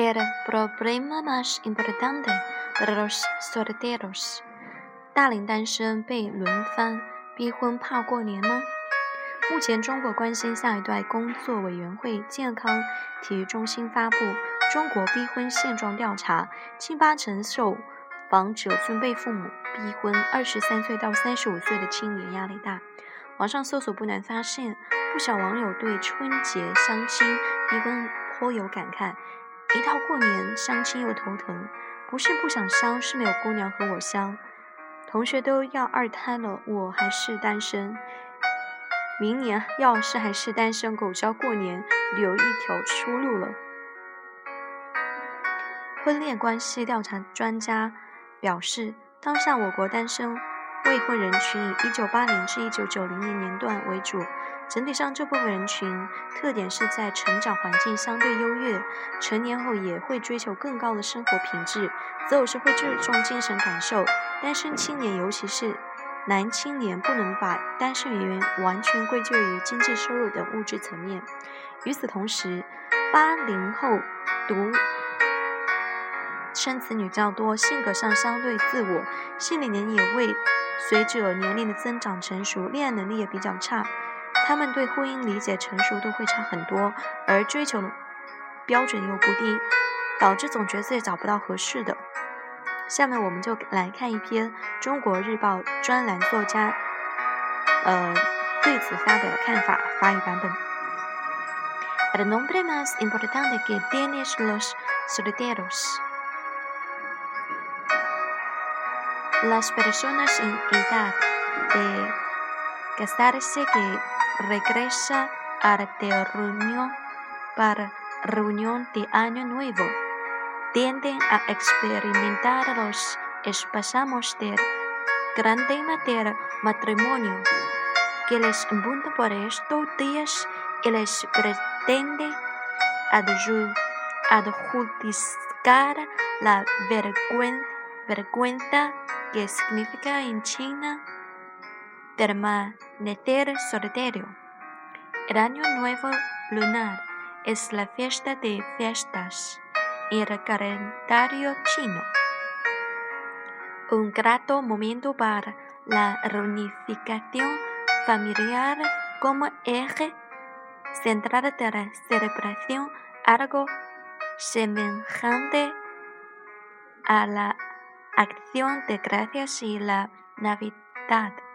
El problema más importante para los solteros，大龄单身被轮番逼婚怕过年吗？目前，中国关心下一代工作委员会健康体育中心发布《中国逼婚现状调查》，近八成受访者均被父母逼婚。二十三岁到三十五岁的青年压力大。网上搜索不难发现，不少网友对春节相亲逼婚颇有感慨。一到过年，相亲又头疼，不是不想相，是没有姑娘和我相。同学都要二胎了，我还是单身。明年要是还是单身狗，就要过年留一条出路了。婚恋关系调查专家表示，当下我国单身未婚人群以一九八零至一九九零年年段为主。整体上，这部分人群特点是在成长环境相对优越，成年后也会追求更高的生活品质，择偶时会注重精神感受。单身青年，尤其是男青年，不能把单身原因完全归咎于经济收入等物质层面。与此同时，八零后独生子女较多，性格上相对自我，心理年龄也会随着年龄的增长成熟，恋爱能力也比较差。他们对婚姻理解成熟度会差很多，而追求标准又不低，导致总觉得自己找不到合适的。下面我们就来看一篇《中国日报》专栏作家呃对此发表的看法，法语版本。El nombre más importante que tienen los solteros, las personas en edad de casarse que regresa a la reunión para reunión de Año Nuevo, tienden a experimentar los espasmos del gran tema del matrimonio, que les apunta por estos días y les pretende adjudicar la vergüenza que significa en China permanecer soltero. El año nuevo lunar es la fiesta de fiestas en el calendario chino. Un grato momento para la reunificación familiar como eje central de la celebración, algo semejante a la acción de gracias y la Navidad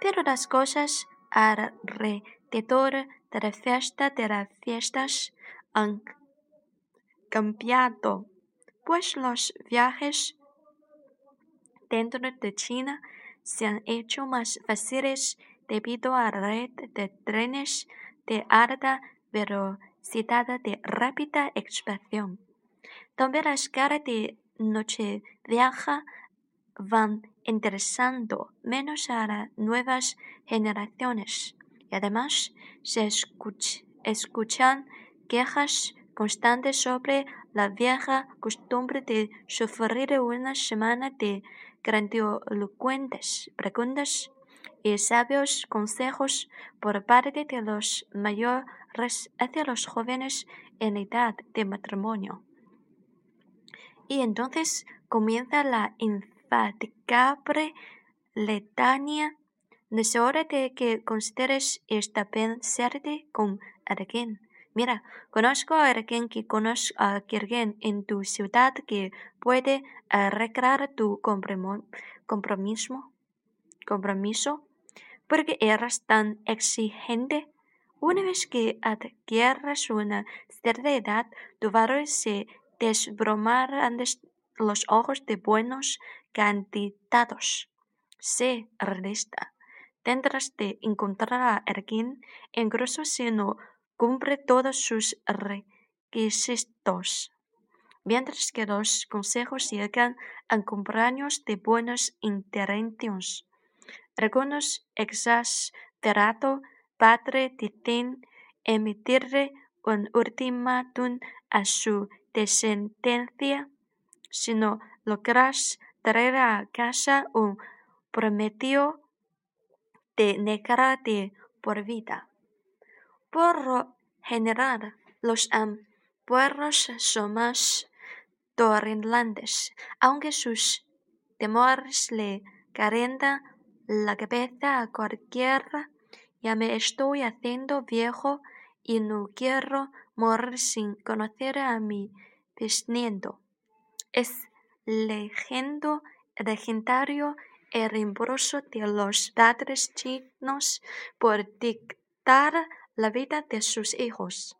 pero las cosas alrededor de la fiesta de las fiestas han cambiado, pues los viajes dentro de China se han hecho más fáciles debido a la red de trenes de alta velocidad de rápida expansión. También las caras de noche viaja van interesando menos a las nuevas generaciones y además se escuchan quejas constantes sobre la vieja costumbre de sufrir una semana de grandilocuentes preguntas y sabios consejos por parte de los mayores hacia los jóvenes en edad de matrimonio. Y entonces comienza la infatigable letania. No es hora de que consideres esta pensarte con alguien. Mira, conozco a alguien que conozco a alguien en tu ciudad que puede arreglar tu compromiso, compromiso, porque eres tan exigente. Una vez que adquieras una cierta edad, tu valor se desbromará los ojos de buenos candidatos. Sé realista. Tendrás de encontrar a alguien, incluso si no cumple todos sus requisitos. Mientras que los consejos llegan a cumpleaños de buenas intenciones. Algunos exasperados padre dicen emitirle un ultimátum a su descendencia si no logras traer a casa un prometido de negra de por vida. Por lo general, los han pueblos son más tolerantes, aunque sus temores le calientan la cabeza a cualquiera. Ya me estoy haciendo viejo y no quiero morir sin conocer a mi bisnieto. Es legendo, legendario el impulso de los padres chinos por dictar la vida de sus hijos.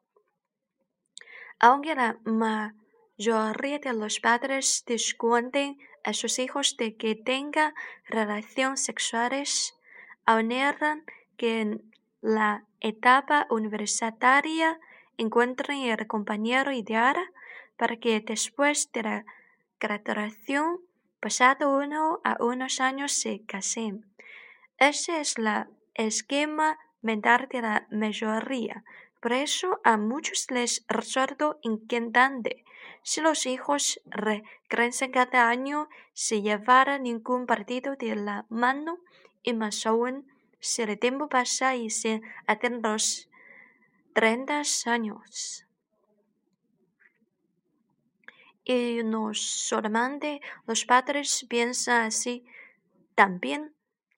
Aunque la mayoría de los padres discuten a sus hijos de que tengan relaciones sexuales, anelan que en la etapa universitaria encuentren el compañero ideal para que después de la graduación, pasado uno a unos años, se casen. Ese es el esquema mental de la mayoría. Por eso a muchos les resulta inquietante si los hijos regresan cada año sin llevar ningún partido de la mano y más aún si el tiempo pasa y sin hacer los 30 años. Y no solamente los padres piensan así, también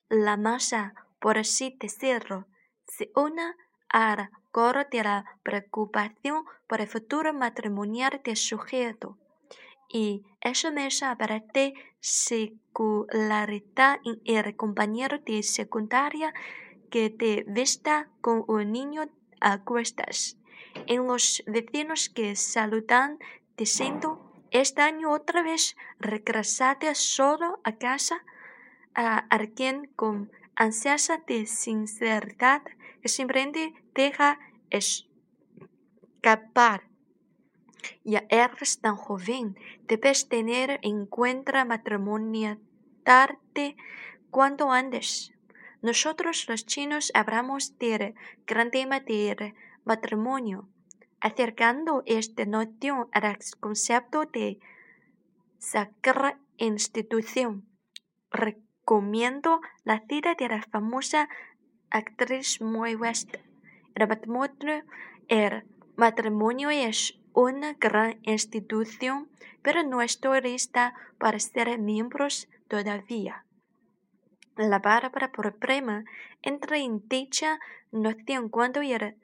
la masa, por así decirlo, se une al coro de la preocupación por el futuro matrimonial del sujeto. Y eso me aparece secularidad en el compañero de secundaria que te vista con un niño a cuestas, en los vecinos que saludan diciendo este año otra vez regresaste solo a casa a alguien con ansias de sinceridad que simplemente deja escapar. Ya eres tan joven, debes tener en cuenta matrimoniarte cuanto antes. Nosotros los chinos hablamos del gran tema matrimonio acercando esta noción al concepto de sacra institución. Recomiendo la cita de la famosa actriz Mae West. El matrimonio, el matrimonio es una gran institución, pero no estoy lista para ser miembros todavía. La palabra problema entra en dicha noción cuando el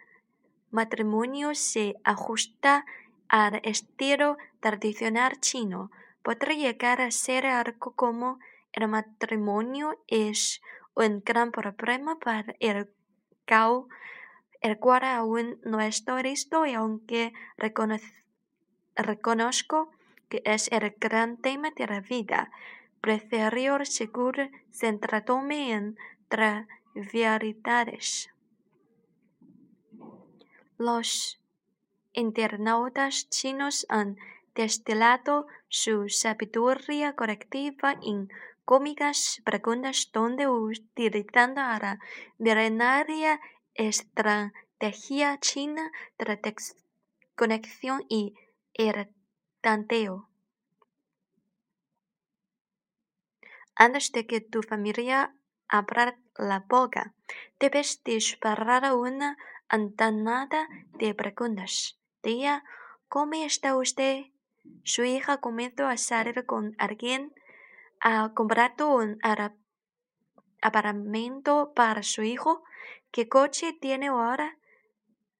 matrimonio se ajusta al estilo tradicional chino, podría llegar a ser algo como el matrimonio es un gran problema para el, el cual aún no estoy listo y aunque reconozco que es el gran tema de la vida, prefiero seguro centrándome en trivialidades. Los internautas chinos han destilado su sabiduría colectiva en cómicas preguntas donde utilizando la milenaria estrategia china de conexión y el tanteo. Antes de que tu familia abra la boca, debes disparar una andanada de preguntas. Tía, ¿cómo está usted? Su hija comenzó a salir con alguien. ¿Ha comprado un apartamento para su hijo? ¿Qué coche tiene ahora?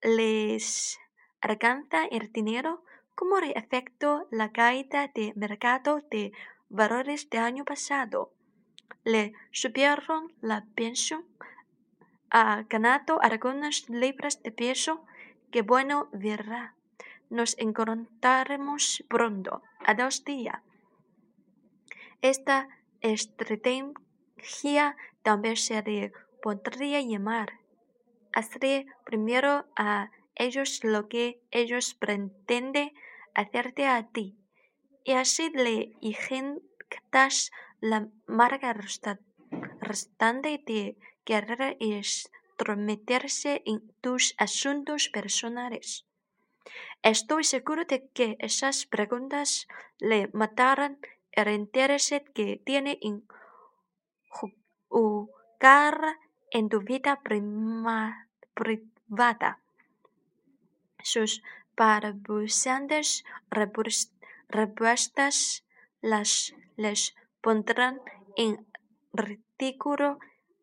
¿Les alcanza el dinero? ¿Cómo efecto la caída de mercado de valores del año pasado? ¿Le subieron la pensión? Ha ganado algunas libras de peso. que bueno verá. Nos encontraremos pronto. A dos días. Esta estrategia también se le podría llamar. Hazle primero a ellos lo que ellos pretenden hacerte a ti. Y así le inyectas la marca restante de querer meterse en tus asuntos personales. Estoy seguro de que esas preguntas le matarán el interés que tiene en jugar en tu vida privada. Sus balbuceantes respuestas las les pondrán en ridículo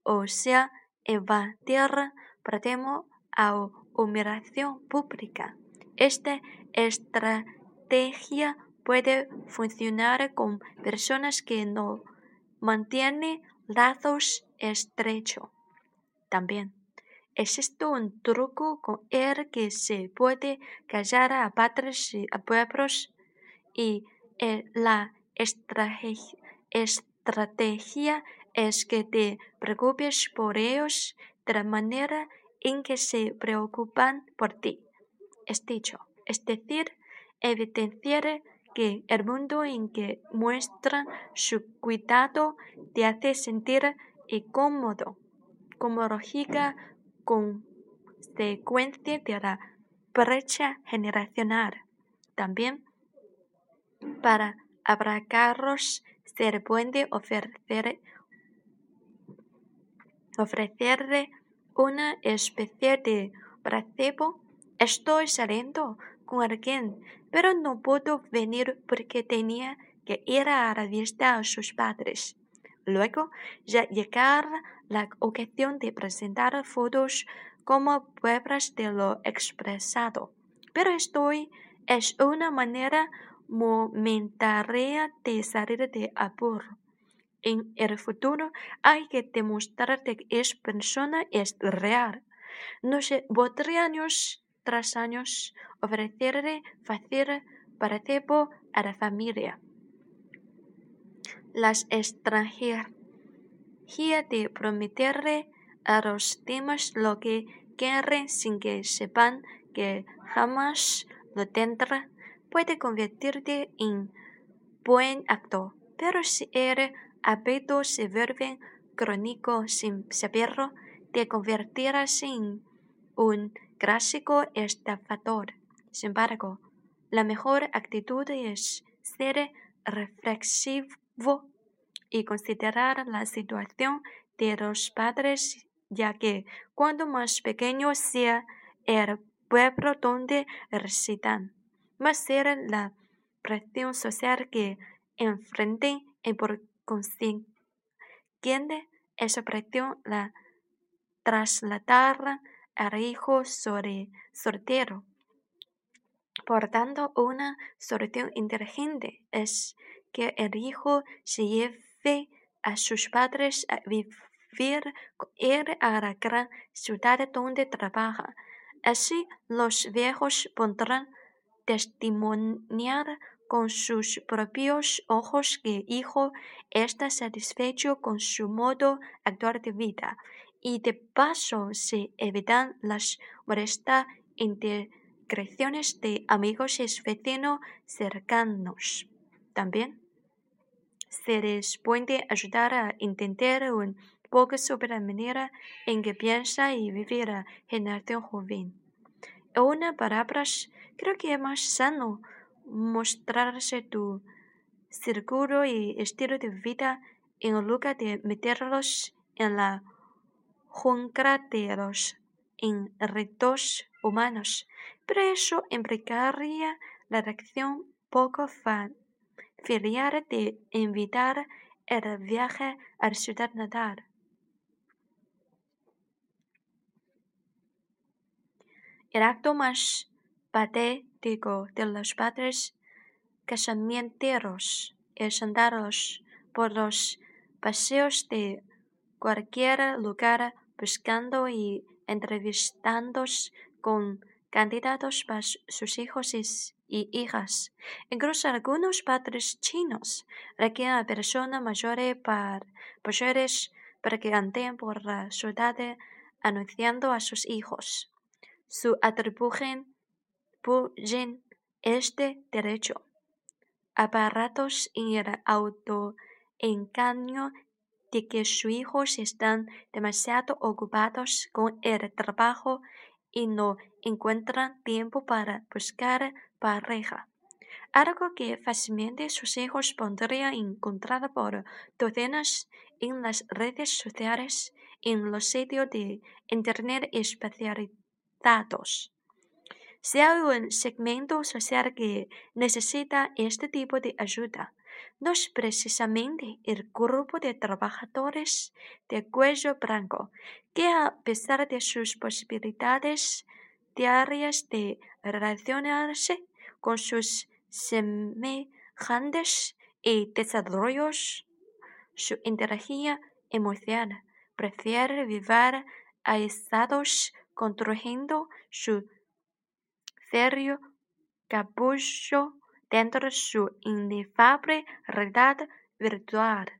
o sea evadir pretemo a humillación pública. Esta estrategia puede funcionar con personas que no mantienen lazos estrechos. También existe un truco con el que se puede callar a padres y a pueblos y eh, la estrategia es que te preocupes por ellos de la manera en que se preocupan por ti. Es dicho, es decir, evidenciar que el mundo en que muestran su cuidado te hace sentir incómodo como lógica consecuencia de la brecha generacional. También para abracarlos se puede ofrecer, ofrecerle una especie de placebo. Estoy saliendo con alguien, pero no puedo venir porque tenía que ir a la vista a sus padres. Luego ya llegará la ocasión de presentar fotos como pruebas de lo expresado. Pero estoy es una manera momentánea de salir de apuro. En el futuro hay que demostrar que esa persona es real. No se podría años tras años ofrecerle fácil participar a la familia. Las extranjeras de prometerle a los demás lo que quieren sin que sepan que jamás lo tendrá puede convertirte en buen actor, pero si hábito se vuelve crónico sin saberlo, te convertirás en un clásico estafador. Sin embargo, la mejor actitud es ser reflexivo y considerar la situación de los padres, ya que cuando más pequeño sea el pueblo donde residen, más será la presión social que enfrenten y por consiguiente esa presión la trasladará al hijo soltero. Por tanto, una solución inteligente es que el hijo se lleve a sus padres a vivir con a la gran ciudad donde trabaja. Así los viejos podrán testimoniar con sus propios ojos que hijo está satisfecho con su modo actual de vida y de paso se evitan las molestas integraciones de amigos y vecinos cercanos. También se les puede ayudar a entender un poco sobre la manera en que piensa y vive la generación joven. En una palabra, creo que es más sano mostrarse tu círculo y estilo de vida en lugar de meterlos en la jungla de los enredos humanos, pero eso implicaría la reacción poco familiar de invitar el viaje a la ciudad natal. El acto más de los padres casamenteros es andarlos por los paseos de cualquier lugar buscando y entrevistándose con candidatos para sus hijos y hijas. Incluso algunos padres chinos requieren a personas mayores para, para que anden por la ciudad anunciando a sus hijos. Su atribuyen este derecho. Aparatos en el autoengaño de que sus hijos están demasiado ocupados con el trabajo y no encuentran tiempo para buscar pareja. Algo que fácilmente sus hijos podrían encontrar por docenas en las redes sociales, en los sitios de internet especializados. Si hay un segmento social que necesita este tipo de ayuda, no es precisamente el grupo de trabajadores de cuello blanco, que a pesar de sus posibilidades diarias de relacionarse con sus semejantes y desarrollos su inteligencia emocional, prefiere vivir aislados construyendo su serio capullo dentro de su inefable realidad virtual.